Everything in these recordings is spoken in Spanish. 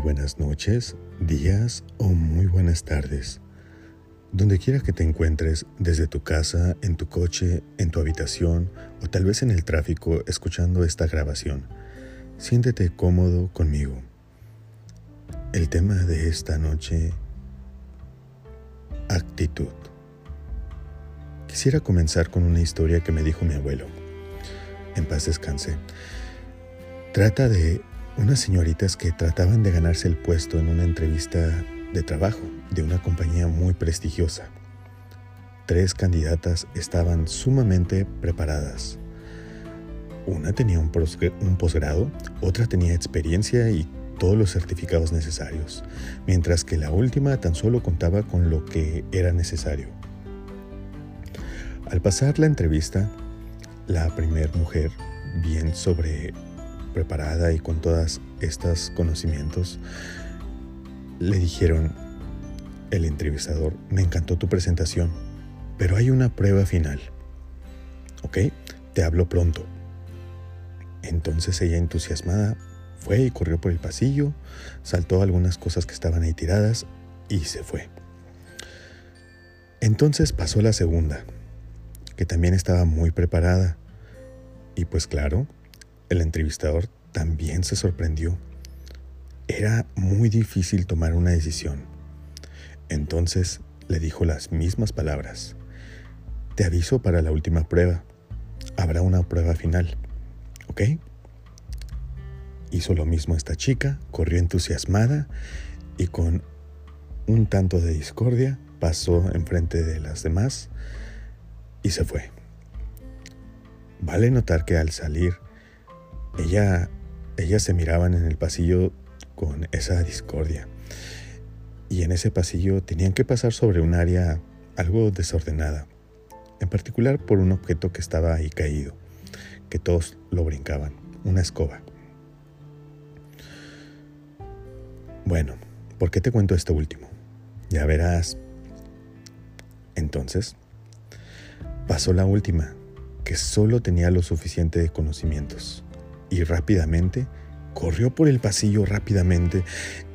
buenas noches, días o muy buenas tardes. Donde quiera que te encuentres, desde tu casa, en tu coche, en tu habitación o tal vez en el tráfico escuchando esta grabación, siéntete cómodo conmigo. El tema de esta noche, actitud. Quisiera comenzar con una historia que me dijo mi abuelo. En paz descanse. Trata de unas señoritas que trataban de ganarse el puesto en una entrevista de trabajo de una compañía muy prestigiosa. Tres candidatas estaban sumamente preparadas. Una tenía un, posgrado, otra tenía experiencia y todos los certificados necesarios, mientras que la última tan solo contaba con lo que era necesario. Al pasar la entrevista, la primera mujer, bien sobre preparada y con todos estos conocimientos, le dijeron, el entrevistador, me encantó tu presentación, pero hay una prueba final. ¿Ok? Te hablo pronto. Entonces ella entusiasmada fue y corrió por el pasillo, saltó algunas cosas que estaban ahí tiradas y se fue. Entonces pasó la segunda, que también estaba muy preparada. Y pues claro, el entrevistador también se sorprendió. Era muy difícil tomar una decisión. Entonces le dijo las mismas palabras. Te aviso para la última prueba. Habrá una prueba final. ¿Ok? Hizo lo mismo esta chica, corrió entusiasmada y con un tanto de discordia pasó enfrente de las demás y se fue. Vale notar que al salir ella, ellas se miraban en el pasillo con esa discordia. Y en ese pasillo tenían que pasar sobre un área algo desordenada, en particular por un objeto que estaba ahí caído, que todos lo brincaban, una escoba. Bueno, ¿por qué te cuento esto último? Ya verás. Entonces, pasó la última, que solo tenía lo suficiente de conocimientos y rápidamente corrió por el pasillo rápidamente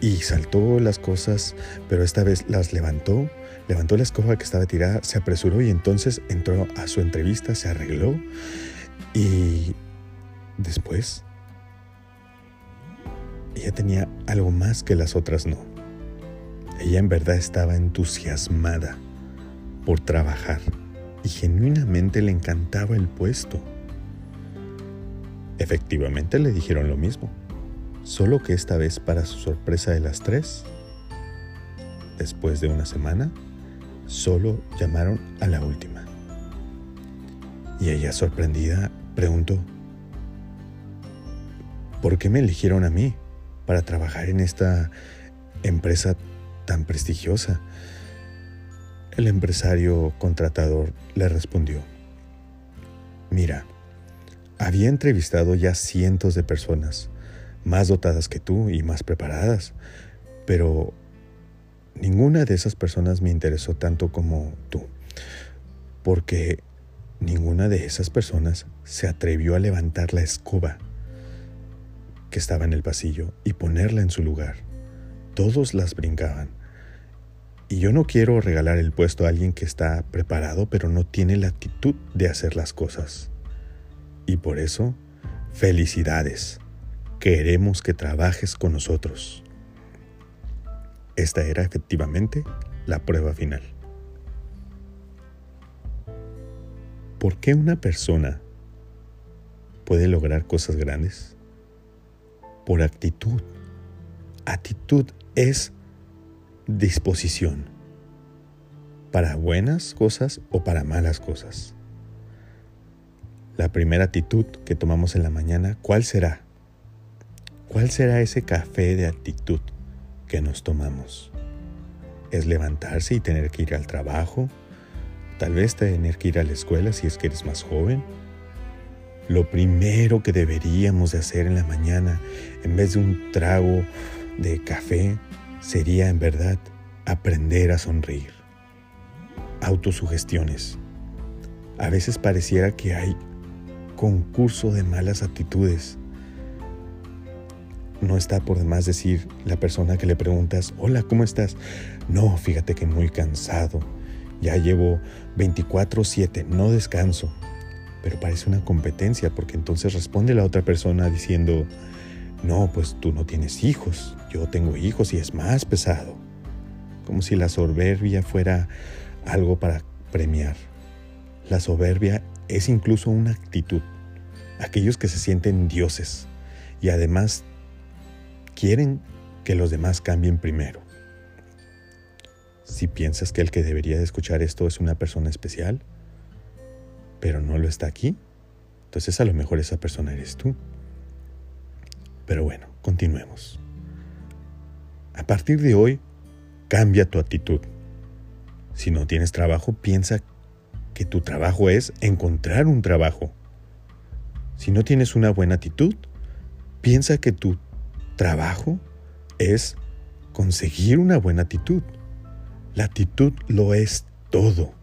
y saltó las cosas, pero esta vez las levantó, levantó la escoba que estaba tirada, se apresuró y entonces entró a su entrevista, se arregló y después ella tenía algo más que las otras no. Ella en verdad estaba entusiasmada por trabajar y genuinamente le encantaba el puesto. Efectivamente le dijeron lo mismo, solo que esta vez para su sorpresa de las tres, después de una semana, solo llamaron a la última. Y ella sorprendida preguntó, ¿por qué me eligieron a mí para trabajar en esta empresa tan prestigiosa? El empresario contratador le respondió, mira, había entrevistado ya cientos de personas, más dotadas que tú y más preparadas, pero ninguna de esas personas me interesó tanto como tú, porque ninguna de esas personas se atrevió a levantar la escoba que estaba en el pasillo y ponerla en su lugar. Todos las brincaban. Y yo no quiero regalar el puesto a alguien que está preparado pero no tiene la actitud de hacer las cosas. Y por eso, felicidades. Queremos que trabajes con nosotros. Esta era efectivamente la prueba final. ¿Por qué una persona puede lograr cosas grandes? Por actitud. Actitud es disposición para buenas cosas o para malas cosas la primera actitud que tomamos en la mañana, ¿cuál será? ¿Cuál será ese café de actitud que nos tomamos? ¿Es levantarse y tener que ir al trabajo? Tal vez tener que ir a la escuela si es que eres más joven. Lo primero que deberíamos de hacer en la mañana, en vez de un trago de café, sería en verdad aprender a sonreír. Autosugestiones. A veces pareciera que hay concurso de malas actitudes. no está por demás decir la persona que le preguntas, hola, ¿cómo estás? No, fíjate que muy cansado. Ya llevo 24/7, no descanso. Pero parece una competencia porque entonces responde la otra persona diciendo, no, pues tú no tienes hijos, yo tengo hijos y es más pesado. Como si la soberbia fuera algo para premiar. La soberbia es incluso una actitud. Aquellos que se sienten dioses y además quieren que los demás cambien primero. Si piensas que el que debería de escuchar esto es una persona especial, pero no lo está aquí, entonces a lo mejor esa persona eres tú. Pero bueno, continuemos. A partir de hoy, cambia tu actitud. Si no tienes trabajo, piensa que tu trabajo es encontrar un trabajo. Si no tienes una buena actitud, piensa que tu trabajo es conseguir una buena actitud. La actitud lo es todo.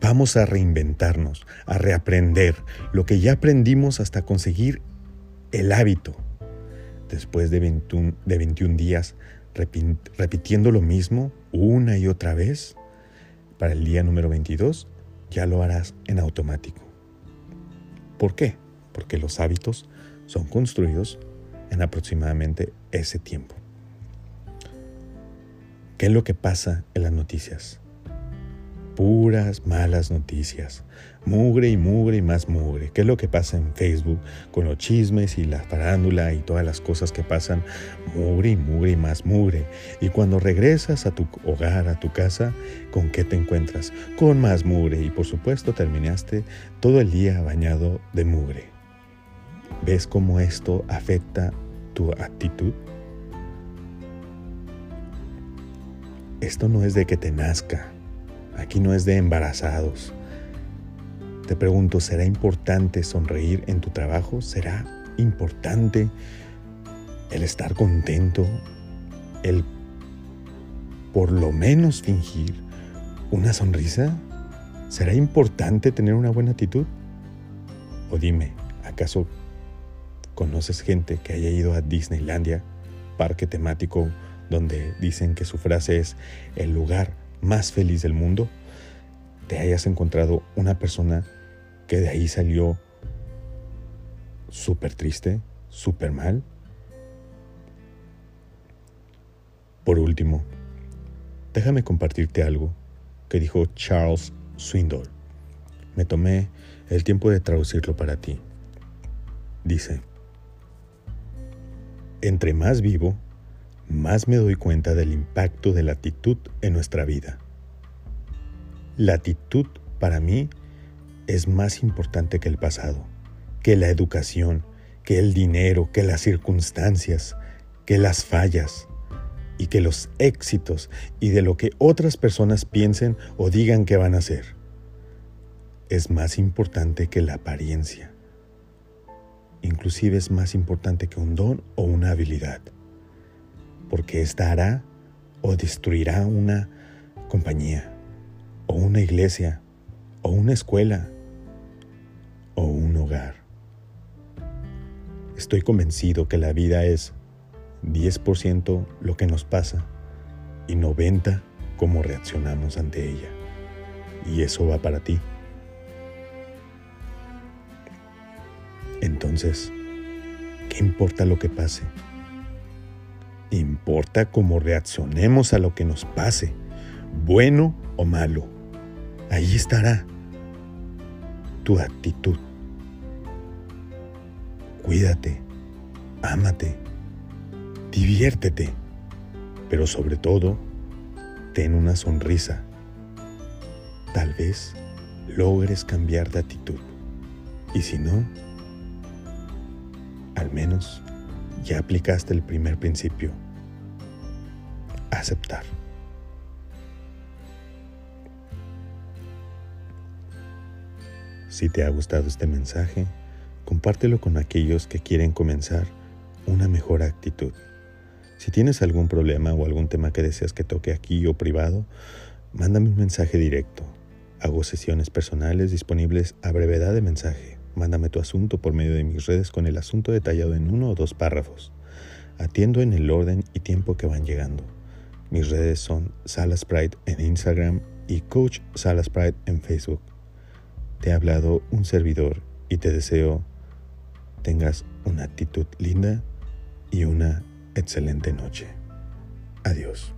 Vamos a reinventarnos, a reaprender lo que ya aprendimos hasta conseguir el hábito. Después de 21, de 21 días repitiendo lo mismo una y otra vez, para el día número 22 ya lo harás en automático. ¿Por qué? Porque los hábitos son construidos en aproximadamente ese tiempo. ¿Qué es lo que pasa en las noticias? Puras malas noticias. Mugre y mugre y más mugre. ¿Qué es lo que pasa en Facebook con los chismes y la farándula y todas las cosas que pasan? Mugre y mugre y más mugre. Y cuando regresas a tu hogar, a tu casa, ¿con qué te encuentras? Con más mugre. Y por supuesto terminaste todo el día bañado de mugre. ¿Ves cómo esto afecta tu actitud? Esto no es de que te nazca, aquí no es de embarazados. Te pregunto, ¿será importante sonreír en tu trabajo? ¿Será importante el estar contento? ¿El por lo menos fingir una sonrisa? ¿Será importante tener una buena actitud? O dime, ¿acaso ¿Conoces gente que haya ido a Disneylandia, parque temático, donde dicen que su frase es el lugar más feliz del mundo? ¿Te hayas encontrado una persona que de ahí salió súper triste, súper mal? Por último, déjame compartirte algo que dijo Charles Swindoll. Me tomé el tiempo de traducirlo para ti. Dice, entre más vivo, más me doy cuenta del impacto de la actitud en nuestra vida. La actitud para mí es más importante que el pasado, que la educación, que el dinero, que las circunstancias, que las fallas y que los éxitos y de lo que otras personas piensen o digan que van a hacer. Es más importante que la apariencia inclusive es más importante que un don o una habilidad, porque esta hará o destruirá una compañía, o una iglesia, o una escuela, o un hogar. Estoy convencido que la vida es 10% lo que nos pasa y 90% cómo reaccionamos ante ella. Y eso va para ti. Entonces, ¿qué importa lo que pase? Importa cómo reaccionemos a lo que nos pase, bueno o malo. Ahí estará tu actitud. Cuídate, ámate, diviértete, pero sobre todo, ten una sonrisa. Tal vez logres cambiar de actitud. Y si no, al menos ya aplicaste el primer principio, aceptar. Si te ha gustado este mensaje, compártelo con aquellos que quieren comenzar una mejor actitud. Si tienes algún problema o algún tema que deseas que toque aquí o privado, mándame un mensaje directo. Hago sesiones personales disponibles a brevedad de mensaje. Mándame tu asunto por medio de mis redes con el asunto detallado en uno o dos párrafos. Atiendo en el orden y tiempo que van llegando. Mis redes son Salas Pride en Instagram y Coach Salas Pride en Facebook. Te ha hablado un servidor y te deseo tengas una actitud linda y una excelente noche. Adiós.